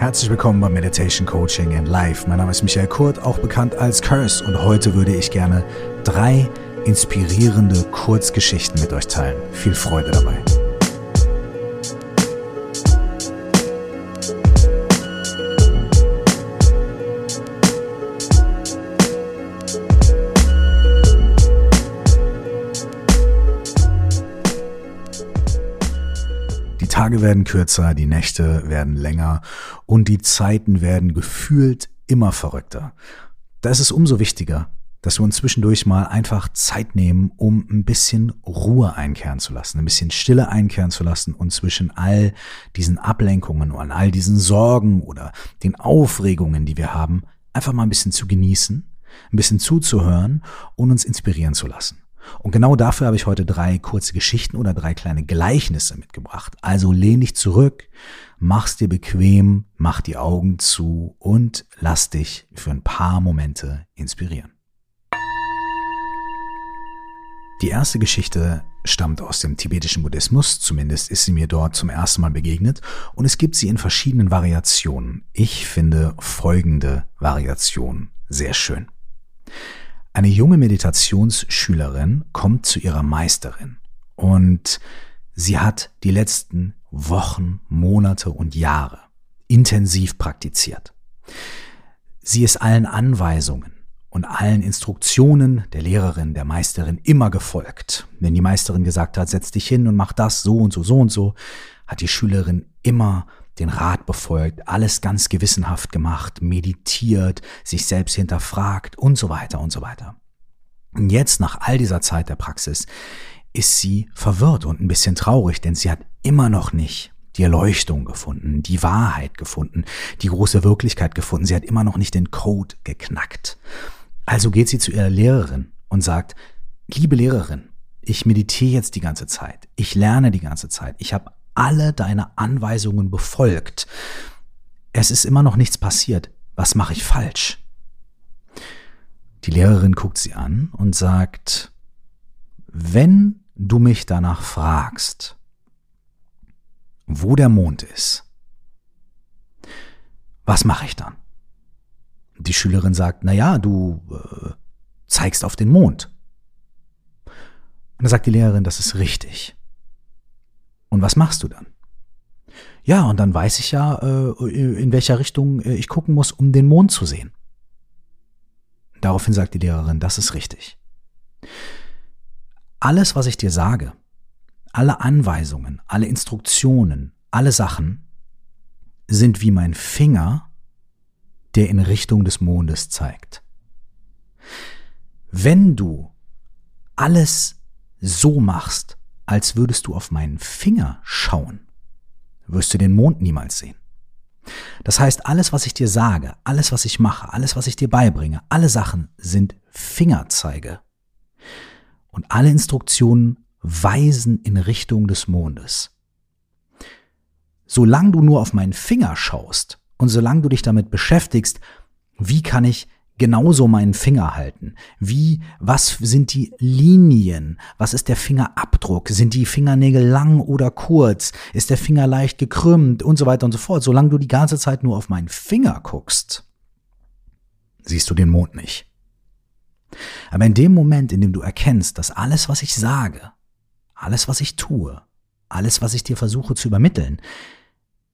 Herzlich willkommen beim Meditation Coaching in Life. Mein Name ist Michael Kurt, auch bekannt als Curse, und heute würde ich gerne drei inspirierende Kurzgeschichten mit euch teilen. Viel Freude dabei. Tage werden kürzer, die Nächte werden länger und die Zeiten werden gefühlt immer verrückter. Da ist es umso wichtiger, dass wir uns zwischendurch mal einfach Zeit nehmen, um ein bisschen Ruhe einkehren zu lassen, ein bisschen Stille einkehren zu lassen und zwischen all diesen Ablenkungen und all diesen Sorgen oder den Aufregungen, die wir haben, einfach mal ein bisschen zu genießen, ein bisschen zuzuhören und uns inspirieren zu lassen. Und genau dafür habe ich heute drei kurze Geschichten oder drei kleine Gleichnisse mitgebracht. Also lehn dich zurück, mach's dir bequem, mach die Augen zu und lass dich für ein paar Momente inspirieren. Die erste Geschichte stammt aus dem tibetischen Buddhismus, zumindest ist sie mir dort zum ersten Mal begegnet, und es gibt sie in verschiedenen Variationen. Ich finde folgende Variation sehr schön. Eine junge Meditationsschülerin kommt zu ihrer Meisterin und sie hat die letzten Wochen, Monate und Jahre intensiv praktiziert. Sie ist allen Anweisungen und allen Instruktionen der Lehrerin, der Meisterin immer gefolgt. Wenn die Meisterin gesagt hat, setz dich hin und mach das so und so, so und so, hat die Schülerin immer den Rat befolgt, alles ganz gewissenhaft gemacht, meditiert, sich selbst hinterfragt und so weiter und so weiter. Und jetzt, nach all dieser Zeit der Praxis, ist sie verwirrt und ein bisschen traurig, denn sie hat immer noch nicht die Erleuchtung gefunden, die Wahrheit gefunden, die große Wirklichkeit gefunden. Sie hat immer noch nicht den Code geknackt. Also geht sie zu ihrer Lehrerin und sagt, liebe Lehrerin, ich meditiere jetzt die ganze Zeit, ich lerne die ganze Zeit, ich habe alle deine Anweisungen befolgt. Es ist immer noch nichts passiert. Was mache ich falsch? Die Lehrerin guckt sie an und sagt, wenn du mich danach fragst, wo der Mond ist, was mache ich dann? Die Schülerin sagt, na ja, du äh, zeigst auf den Mond. Und dann sagt die Lehrerin, das ist richtig. Und was machst du dann? Ja, und dann weiß ich ja, äh, in welcher Richtung äh, ich gucken muss, um den Mond zu sehen. Daraufhin sagt die Lehrerin, das ist richtig. Alles, was ich dir sage, alle Anweisungen, alle Instruktionen, alle Sachen sind wie mein Finger, der in Richtung des Mondes zeigt. Wenn du alles so machst, als würdest du auf meinen Finger schauen, wirst du den Mond niemals sehen. Das heißt, alles, was ich dir sage, alles, was ich mache, alles, was ich dir beibringe, alle Sachen sind Fingerzeige. Und alle Instruktionen weisen in Richtung des Mondes. Solange du nur auf meinen Finger schaust und solange du dich damit beschäftigst, wie kann ich genauso meinen Finger halten? Wie, was sind die Linien? Was ist der Fingerabdruck? Sind die Fingernägel lang oder kurz? Ist der Finger leicht gekrümmt und so weiter und so fort? Solange du die ganze Zeit nur auf meinen Finger guckst, siehst du den Mond nicht. Aber in dem Moment, in dem du erkennst, dass alles, was ich sage, alles, was ich tue, alles, was ich dir versuche zu übermitteln,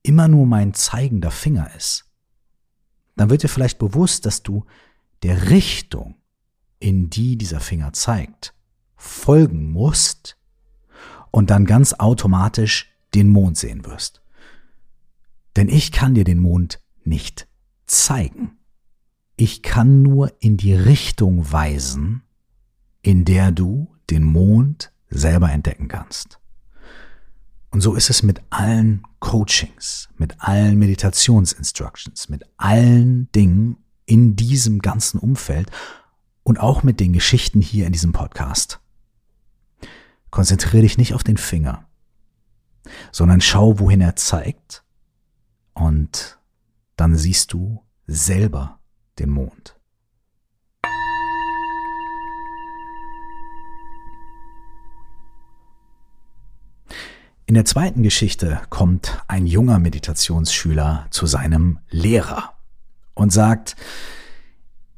immer nur mein zeigender Finger ist, dann wird dir vielleicht bewusst, dass du der Richtung, in die dieser Finger zeigt, folgen musst und dann ganz automatisch den Mond sehen wirst. Denn ich kann dir den Mond nicht zeigen. Ich kann nur in die Richtung weisen, in der du den Mond selber entdecken kannst. Und so ist es mit allen Coachings, mit allen Meditationsinstructions, mit allen Dingen in diesem ganzen Umfeld und auch mit den Geschichten hier in diesem Podcast. Konzentriere dich nicht auf den Finger, sondern schau, wohin er zeigt und dann siehst du selber den Mond. In der zweiten Geschichte kommt ein junger Meditationsschüler zu seinem Lehrer und sagt,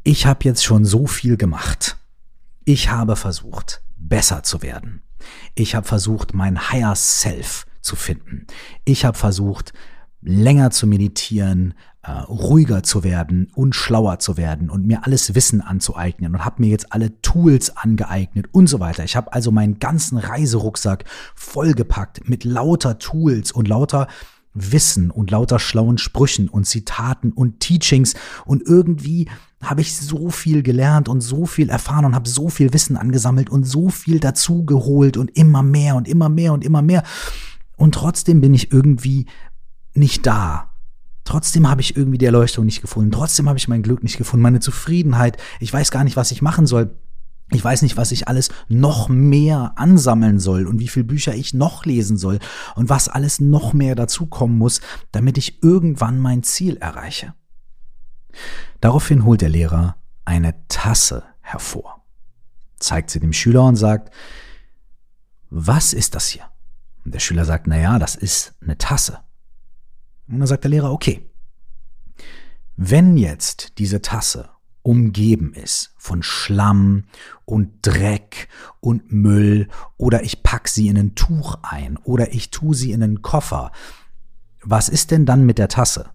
ich habe jetzt schon so viel gemacht. Ich habe versucht, besser zu werden. Ich habe versucht, mein Higher Self zu finden. Ich habe versucht, länger zu meditieren, äh, ruhiger zu werden und schlauer zu werden und mir alles Wissen anzueignen und habe mir jetzt alle Tools angeeignet und so weiter. Ich habe also meinen ganzen Reiserucksack vollgepackt mit lauter Tools und lauter Wissen und lauter schlauen Sprüchen und Zitaten und Teachings und irgendwie habe ich so viel gelernt und so viel erfahren und habe so viel Wissen angesammelt und so viel dazu geholt und immer mehr und immer mehr und immer mehr. Und trotzdem bin ich irgendwie nicht da. Trotzdem habe ich irgendwie die Erleuchtung nicht gefunden. Trotzdem habe ich mein Glück nicht gefunden, meine Zufriedenheit. Ich weiß gar nicht, was ich machen soll. Ich weiß nicht, was ich alles noch mehr ansammeln soll und wie viele Bücher ich noch lesen soll und was alles noch mehr dazukommen muss, damit ich irgendwann mein Ziel erreiche. Daraufhin holt der Lehrer eine Tasse hervor, zeigt sie dem Schüler und sagt, was ist das hier? Und der Schüler sagt, na ja, das ist eine Tasse. Und dann sagt der Lehrer, okay, wenn jetzt diese Tasse umgeben ist von Schlamm und Dreck und Müll oder ich pack sie in ein Tuch ein oder ich tu sie in einen Koffer, was ist denn dann mit der Tasse?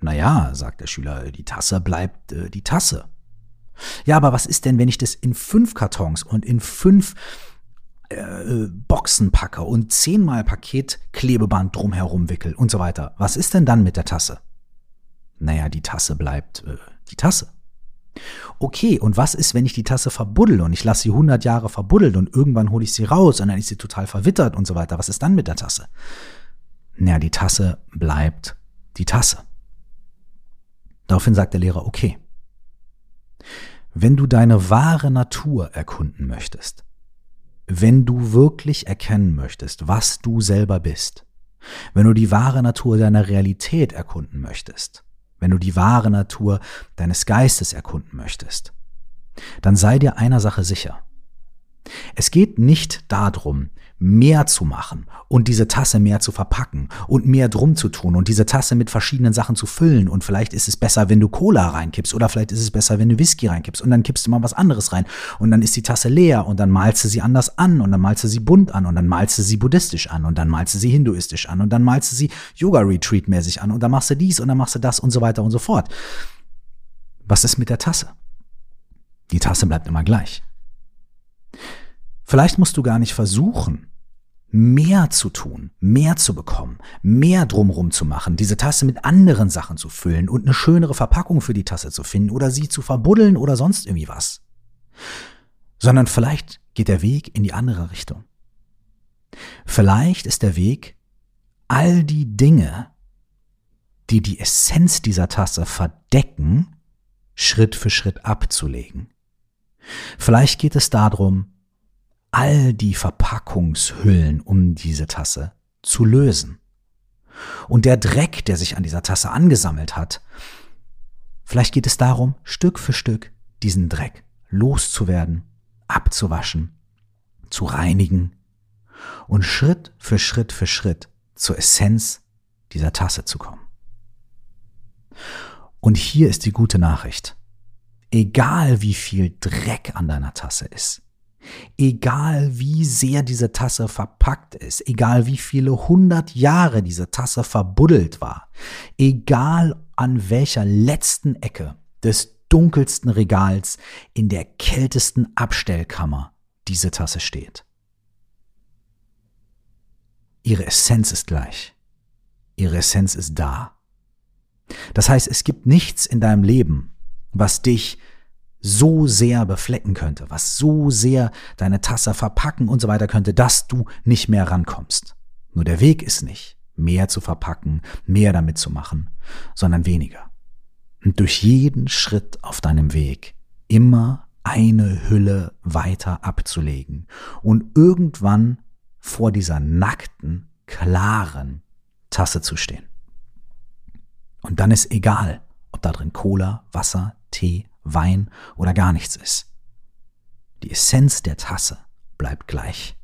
Naja, sagt der Schüler, die Tasse bleibt äh, die Tasse. Ja, aber was ist denn, wenn ich das in fünf Kartons und in fünf äh, Boxen packe und zehnmal Paketklebeband drumherum wickel und so weiter. Was ist denn dann mit der Tasse? Naja, die Tasse bleibt äh, die Tasse. Okay, und was ist, wenn ich die Tasse verbuddel und ich lasse sie 100 Jahre verbuddeln und irgendwann hole ich sie raus und dann ist sie total verwittert und so weiter. Was ist dann mit der Tasse? Naja, die Tasse bleibt die Tasse. Daraufhin sagt der Lehrer, okay. Wenn du deine wahre Natur erkunden möchtest, wenn du wirklich erkennen möchtest, was du selber bist, wenn du die wahre Natur deiner Realität erkunden möchtest, wenn du die wahre Natur deines Geistes erkunden möchtest, dann sei dir einer Sache sicher. Es geht nicht darum, mehr zu machen und diese Tasse mehr zu verpacken und mehr drum zu tun und diese Tasse mit verschiedenen Sachen zu füllen und vielleicht ist es besser, wenn du Cola reinkippst oder vielleicht ist es besser, wenn du Whisky reinkippst und dann kippst du mal was anderes rein und dann ist die Tasse leer und dann malst du sie anders an und dann malst du sie bunt an und dann malst du sie buddhistisch an und dann malst du sie hinduistisch an und dann malst du sie Yoga-Retreat mäßig an und dann machst du dies und dann machst du das und so weiter und so fort. Was ist mit der Tasse? Die Tasse bleibt immer gleich. Vielleicht musst du gar nicht versuchen, mehr zu tun, mehr zu bekommen, mehr drumrum zu machen, diese Tasse mit anderen Sachen zu füllen und eine schönere Verpackung für die Tasse zu finden oder sie zu verbuddeln oder sonst irgendwie was. Sondern vielleicht geht der Weg in die andere Richtung. Vielleicht ist der Weg, all die Dinge, die die Essenz dieser Tasse verdecken, Schritt für Schritt abzulegen. Vielleicht geht es darum, all die Verpackungshüllen um diese Tasse zu lösen. Und der Dreck, der sich an dieser Tasse angesammelt hat, vielleicht geht es darum, Stück für Stück diesen Dreck loszuwerden, abzuwaschen, zu reinigen und Schritt für Schritt für Schritt zur Essenz dieser Tasse zu kommen. Und hier ist die gute Nachricht. Egal wie viel Dreck an deiner Tasse ist, Egal wie sehr diese Tasse verpackt ist, egal wie viele hundert Jahre diese Tasse verbuddelt war, egal an welcher letzten Ecke des dunkelsten Regals in der kältesten Abstellkammer diese Tasse steht. Ihre Essenz ist gleich. Ihre Essenz ist da. Das heißt, es gibt nichts in deinem Leben, was dich so sehr beflecken könnte, was so sehr deine Tasse verpacken und so weiter könnte, dass du nicht mehr rankommst. Nur der Weg ist nicht, mehr zu verpacken, mehr damit zu machen, sondern weniger. Und durch jeden Schritt auf deinem Weg immer eine Hülle weiter abzulegen und irgendwann vor dieser nackten, klaren Tasse zu stehen. Und dann ist egal, ob da drin Cola, Wasser, Tee Wein oder gar nichts ist. Die Essenz der Tasse bleibt gleich.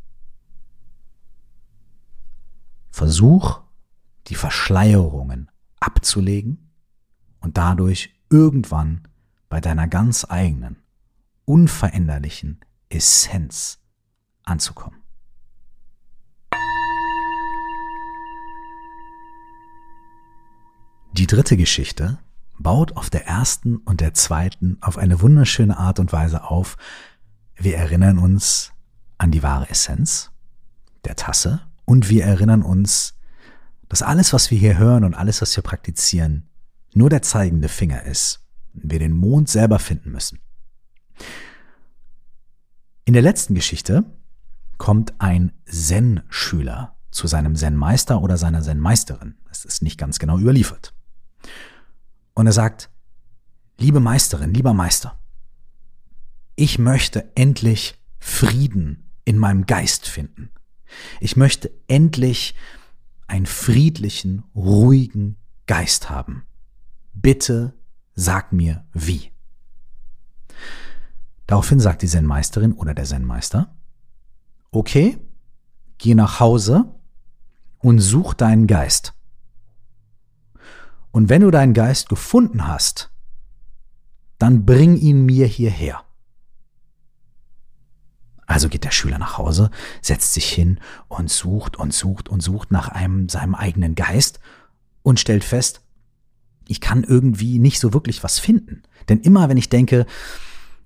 Versuch, die Verschleierungen abzulegen und dadurch irgendwann bei deiner ganz eigenen, unveränderlichen Essenz anzukommen. Die dritte Geschichte baut auf der ersten und der zweiten auf eine wunderschöne Art und Weise auf. Wir erinnern uns an die wahre Essenz der Tasse und wir erinnern uns, dass alles, was wir hier hören und alles, was wir praktizieren, nur der zeigende Finger ist. Wir den Mond selber finden müssen. In der letzten Geschichte kommt ein Zen-Schüler zu seinem Zen-Meister oder seiner Zen-Meisterin. Das ist nicht ganz genau überliefert. Und er sagt, liebe Meisterin, lieber Meister, ich möchte endlich Frieden in meinem Geist finden. Ich möchte endlich einen friedlichen, ruhigen Geist haben. Bitte sag mir wie. Daraufhin sagt die Zen-Meisterin oder der Zen-Meister, okay, geh nach Hause und such deinen Geist. Und wenn du deinen Geist gefunden hast, dann bring ihn mir hierher. Also geht der Schüler nach Hause, setzt sich hin und sucht und sucht und sucht nach einem seinem eigenen Geist und stellt fest, ich kann irgendwie nicht so wirklich was finden. Denn immer wenn ich denke,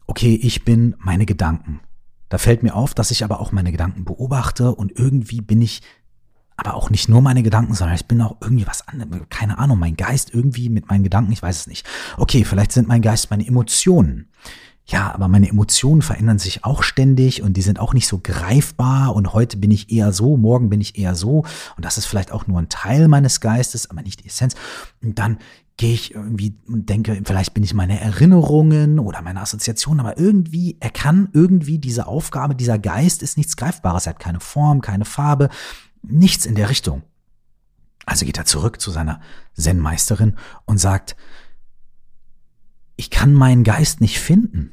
okay, ich bin meine Gedanken, da fällt mir auf, dass ich aber auch meine Gedanken beobachte und irgendwie bin ich aber auch nicht nur meine Gedanken, sondern ich bin auch irgendwie was anderes, keine Ahnung, mein Geist irgendwie mit meinen Gedanken, ich weiß es nicht. Okay, vielleicht sind mein Geist meine Emotionen. Ja, aber meine Emotionen verändern sich auch ständig und die sind auch nicht so greifbar und heute bin ich eher so, morgen bin ich eher so und das ist vielleicht auch nur ein Teil meines Geistes, aber nicht die Essenz. Und dann gehe ich irgendwie und denke, vielleicht bin ich meine Erinnerungen oder meine Assoziationen, aber irgendwie, er kann irgendwie diese Aufgabe, dieser Geist ist nichts Greifbares, er hat keine Form, keine Farbe, Nichts in der Richtung. Also geht er zurück zu seiner Zen-Meisterin und sagt, ich kann meinen Geist nicht finden.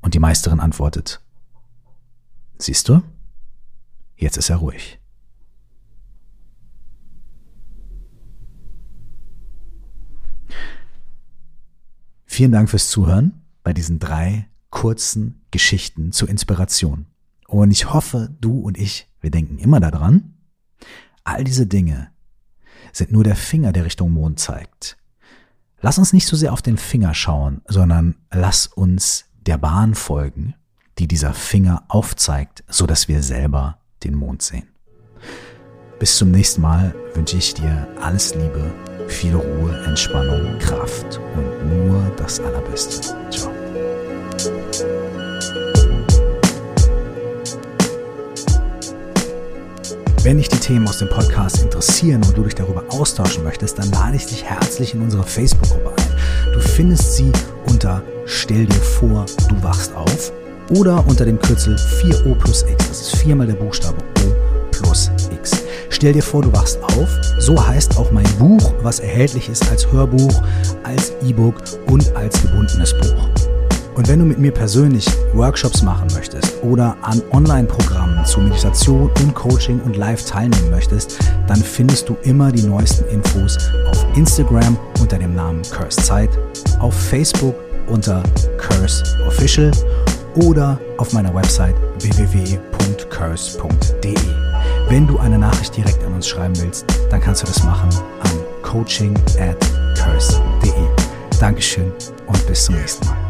Und die Meisterin antwortet, siehst du, jetzt ist er ruhig. Vielen Dank fürs Zuhören bei diesen drei kurzen Geschichten zur Inspiration. Und ich hoffe, du und ich, wir denken immer daran, all diese Dinge sind nur der Finger, der Richtung Mond zeigt. Lass uns nicht so sehr auf den Finger schauen, sondern lass uns der Bahn folgen, die dieser Finger aufzeigt, so dass wir selber den Mond sehen. Bis zum nächsten Mal wünsche ich dir alles Liebe, viel Ruhe, Entspannung, Kraft und nur das Allerbeste. Ciao. Wenn dich die Themen aus dem Podcast interessieren und du dich darüber austauschen möchtest, dann lade ich dich herzlich in unsere Facebook-Gruppe ein. Du findest sie unter Stell dir vor, du wachst auf oder unter dem Kürzel 4O plus X. Das ist viermal der Buchstabe O plus X. Stell dir vor, du wachst auf. So heißt auch mein Buch, was erhältlich ist als Hörbuch, als E-Book und als gebundenes Buch. Und wenn du mit mir persönlich Workshops machen möchtest oder an Online-Programmen zu Meditation und Coaching und Live teilnehmen möchtest, dann findest du immer die neuesten Infos auf Instagram unter dem Namen Curse Zeit, auf Facebook unter Curse Official oder auf meiner Website www.curse.de. Wenn du eine Nachricht direkt an uns schreiben willst, dann kannst du das machen an coaching at curse.de. Dankeschön und bis zum nächsten Mal.